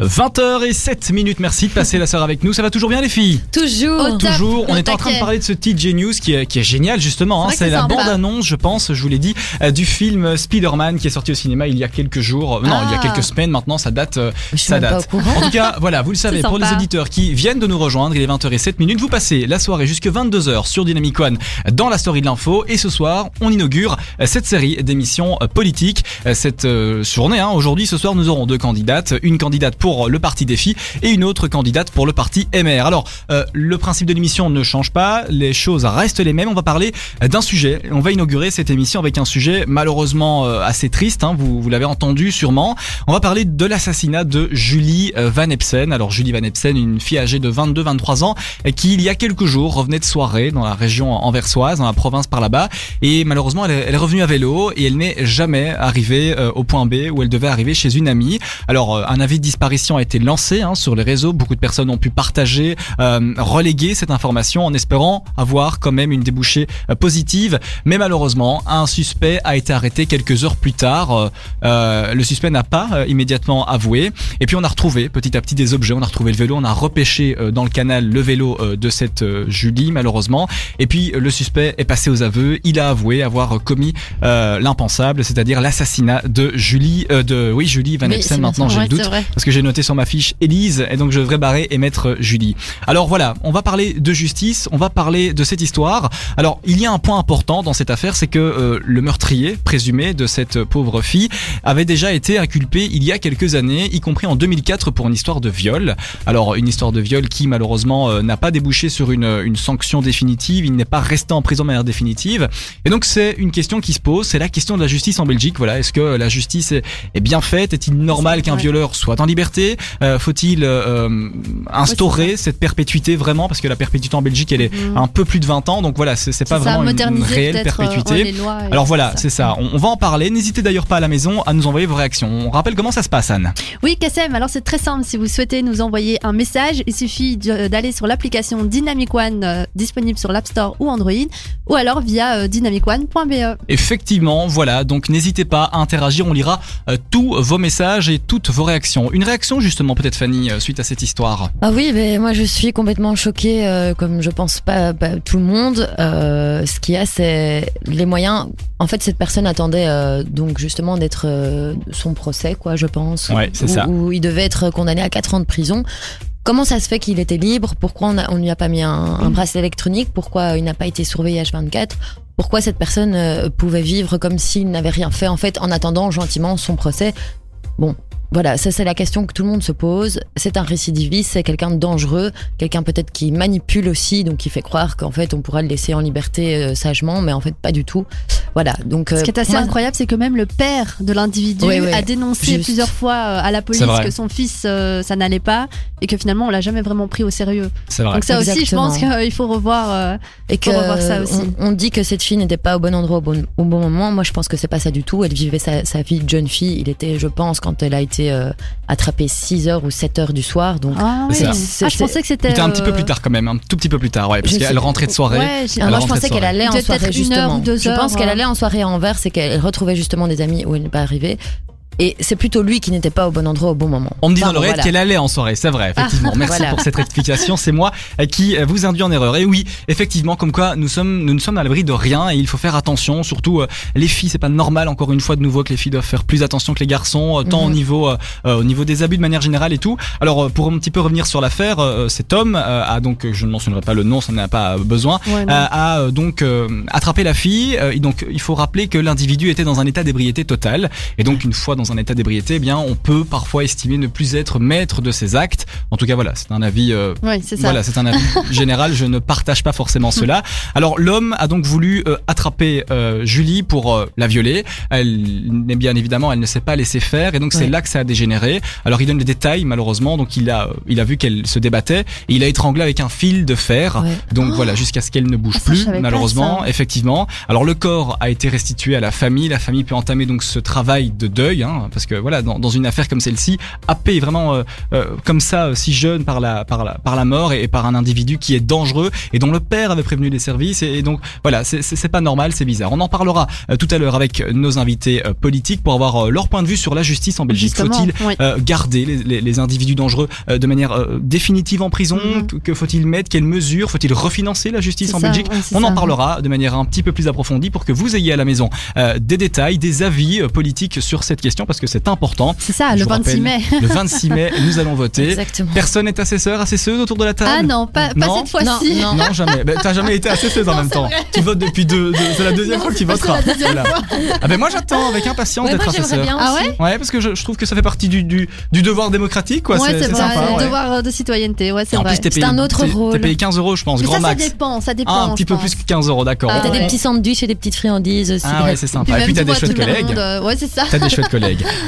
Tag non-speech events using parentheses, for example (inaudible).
20h et 7 minutes, merci de passer la soirée avec nous. Ça va toujours bien les filles? Toujours. Au top. Toujours. On est en train de parler de ce TJ News qui est, qui est génial justement. hein. C'est que la c'est sympa. bande-annonce, je pense, je vous l'ai dit, euh, du film Spider-Man qui est sorti au cinéma il y a quelques jours. Euh, Non, il y a Ah. quelques semaines maintenant, ça date. euh, Je ça date. En tout cas, voilà, vous le savez, pour les auditeurs qui viennent de nous rejoindre, il est 20h07 minutes, vous passez la soirée jusque 22h sur Dynamic One dans la story de l'info et ce soir, on inaugure cette série d'émissions politiques. Cette journée, hein, aujourd'hui, ce soir, nous aurons deux candidates, une candidate pour le parti Défi et une autre candidate pour le parti MR. Alors, euh, le principe de l'émission ne change pas, les choses restent les mêmes. On va parler euh, d'un sujet. On va inaugurer cette émission avec un sujet malheureusement euh, assez triste. hein, vous l'avez entendu sûrement. On va parler de l'assassinat de Julie euh, Van Epsen. Alors Julie Van Epsen, une fille âgée de 22-23 ans, euh, qui il y a quelques jours revenait de soirée dans la région anversoise, dans la province par là-bas, et malheureusement elle est, revenue à vélo et elle n'est jamais arrivée euh, au point B où elle devait arriver chez une amie. Alors euh, un avis de disparition a été lancé hein, sur les réseaux, beaucoup de personnes ont pu partager, euh, reléguer cette information en espérant avoir quand même une débouchée euh, positive, mais malheureusement un suspect a été arrêté quelques heures plus tard. Euh, le suspect n'a pas immédiatement avoué. Et puis on a retrouvé petit à petit des objets. On a retrouvé le vélo, on a repêché dans le canal le vélo de cette Julie malheureusement. Et puis le suspect est passé aux aveux. Il a avoué avoir commis l'impensable, c'est-à-dire l'assassinat de Julie, de oui Julie Van Oui, Epsen. c'est Maintenant j'ai le doute parce que j'ai noté sur ma fiche Élise et donc je devrais barrer et mettre Julie. Alors voilà, on va parler de justice, on va parler de cette histoire. Alors il y a un point important dans cette affaire, c'est que euh, le meurtrier présumé de cette pauvre fille avait déjà été inculpé il y a quelques années, y compris en 2004 pour une histoire de viol. Alors une histoire de viol qui malheureusement euh, n'a pas débouché sur une, une sanction définitive, il n'est pas resté en prison de manière définitive. Et donc c'est une question qui se pose, c'est la question de la justice en Belgique. Voilà, est-ce que la justice est, est bien faite? Est-il normal qu'un violeur soit en liberté? Euh, Faut-il euh, euh, instaurer cette perpétuité vraiment? Parce que la perpétuité en Belgique, elle est Mhm. un peu plus de 20 ans, donc voilà, c'est pas ça, vraiment une- réelle euh, perpétuité. ouais, Alors voilà, c'est ça. On, on va en parler. N'hésitez d'ailleurs pas à la maison à nous envoyer vos réactions. On rappelle comment ça se passe, Anne. Oui, Kassem, alors c'est très simple. Si vous souhaitez nous envoyer un message, il suffit d'aller sur l'application Dynamic One euh, disponible sur l'App Store ou Android, ou alors via euh, dynamicone.be. Effectivement, voilà. Donc n'hésitez pas à interagir. On lira euh, tous vos messages et toutes vos réactions. Une réaction justement, peut-être Fanny, euh, suite à cette histoire? Ah oui, mais moi je suis complètement choquée, euh, comme je pense pas, pas tout le monde. Euh, ce qu'il y a, c'est les moyens. En fait, cette personne attendait euh, donc justement d'être son procès, quoi, je pense. Ouais, c'est ça. Où il devait être condamné à 4 ans de prison. Comment ça se fait qu'il était libre? Pourquoi on, on lui a pas mis un, un bracelet électronique? Pourquoi il n'a pas été surveillé H24 Pourquoi cette personne pouvait vivre comme s'il n'avait rien fait en fait en attendant gentiment son procès? Bon, voilà, ça c'est la question que tout le monde se pose. C'est un récidiviste, c'est quelqu'un de dangereux, quelqu'un peut-être qui manipule aussi, donc qui fait croire qu'en fait on pourra le laisser en liberté euh, sagement, mais en fait pas du tout. Voilà, donc euh, Ce qui est assez moi- incroyable, c'est que même le père de l'individu Oui, oui. a dénoncé Juste. plusieurs fois euh, à la police que son fils, euh, ça n'allait pas, et que finalement on l'a jamais vraiment pris au sérieux. C'est vrai. Donc ça aussi, je pense qu'il faut revoir. euh, et que revoir ça aussi. On, on dit que cette fille n'était pas au bon endroit au bon, au bon moment. Moi, je pense que c'est pas ça du tout. Elle vivait sa, sa vie de jeune fille. Il était, je pense, quand elle a été euh, attrapée 6 heures ou 7 heures du soir. Donc, Ah, C'est oui. ça. Ah, je pensais que c'était. C'était un petit peu euh, plus tard quand même, un tout petit peu plus tard, ouais, parce qu'elle rentrait de soirée. Ouais, Ah, moi, je pensais qu'elle allait en Peut-être soirée une heure justement. ou deux je pense qu'elle allait en soirée à Anvers et qu'elle retrouvait justement des amis où elle n'est pas arrivée. Et c'est plutôt lui qui n'était pas au bon endroit au bon moment. On me dit Enfin, dans l'oreille voilà. qu'elle allait en soirée, c'est vrai, effectivement. Merci Voilà. pour cette rectification, c'est moi qui vous induis en erreur. Et oui, effectivement, comme quoi nous sommes, nous ne sommes à l'abri de rien et il faut faire attention, surtout euh, les filles, c'est pas normal encore une fois de nouveau que les filles doivent faire plus attention que les garçons, euh, tant au Mhm. niveau, euh, euh, au niveau des abus de manière générale et tout. Alors euh, pour un petit peu revenir sur l'affaire, euh, cet homme euh, a donc, je ne mentionnerai pas le nom, ça n'a pas besoin, Ouais, euh, a donc euh, attrapé la fille. euh, et donc il faut rappeler que l'individu était dans un état d'ébriété total. Et donc une fois dans un état d'ébriété, eh bien on peut parfois estimer ne plus être maître de ses actes. En tout cas voilà, c'est un avis. euh, Ouais, c'est ça. voilà, c'est un avis (laughs) général. Je ne partage pas forcément cela. Alors l'homme a donc voulu euh, attraper euh, Julie pour euh, la violer. Elle bien évidemment, elle ne s'est pas laissée faire et donc c'est là que ça a dégénéré. Alors il donne les détails malheureusement. Donc il a, il a vu qu'elle se débattait et il a étranglé avec un fil de fer. Donc voilà, jusqu'à ce qu'elle ne bouge Ah, plus, malheureusement, effectivement. Alors le corps a été restitué à la famille. La famille peut entamer donc ce travail de deuil, hein, hein, parce que voilà, dans, dans une affaire comme celle-ci, happé vraiment euh, euh, comme ça, euh, si jeune par la, par la, par la mort et, et par un individu qui est dangereux et dont le père avait prévenu les services. Et, et donc voilà, c'est- pas normal, c'est bizarre. On en parlera euh, tout à l'heure avec nos invités euh, politiques pour avoir leur point de vue sur la justice en Belgique. Faut-il oui. euh, garder les, les- les individus dangereux euh, de manière euh, définitive en prison? Mhm. Que- faut-il mettre? Quelles mesures Faut-il refinancer la justice en ça, Belgique? On en parlera de manière un petit peu plus approfondie pour que vous ayez à la maison euh, des détails, des avis politiques sur cette question parce que c'est important. C'est ça, Je le vous 26 rappelle, mai. Le 26 mai, nous allons voter. Exactement. Personne n'est assesseur, assesseuse autour de la table? Ah non, pas, pas Non. cette fois-ci. Non, non. Non, jamais. Ben, T'as jamais été assesseuse en même temps. vrai. Tu votes depuis deux. deux- c'est la deuxième Non, fois que tu pas voteras. la deuxième Voilà. Ah ben moi j'attends avec impatience Ouais, d'être moi, j'aimerais assesseur. bien Ah aussi. ouais Ouais, parce que je, je trouve que ça fait partie du, du, du devoir démocratique, quoi. ouais, c'est c'est vrai, sympa. ouais. devoir euh, de citoyenneté, ouais, Et c'est en vrai. plus, t'es C'est payé, un autre t'es- rôle. T'es payé 15 euros, je pense, Mais grand ça, ça max. dépend, ça dépend. Ah, un je petit peu pense. plus que 15 euros, d'accord. Ah T'as ouais. des petits sandwichs et des petites friandises aussi. Ah ouais, c'est sympa. Puis Et même, puis t'as tu des vois chouettes tout le collègues. euh, Ouais, c'est ça. T'as des chouettes (laughs) collègues.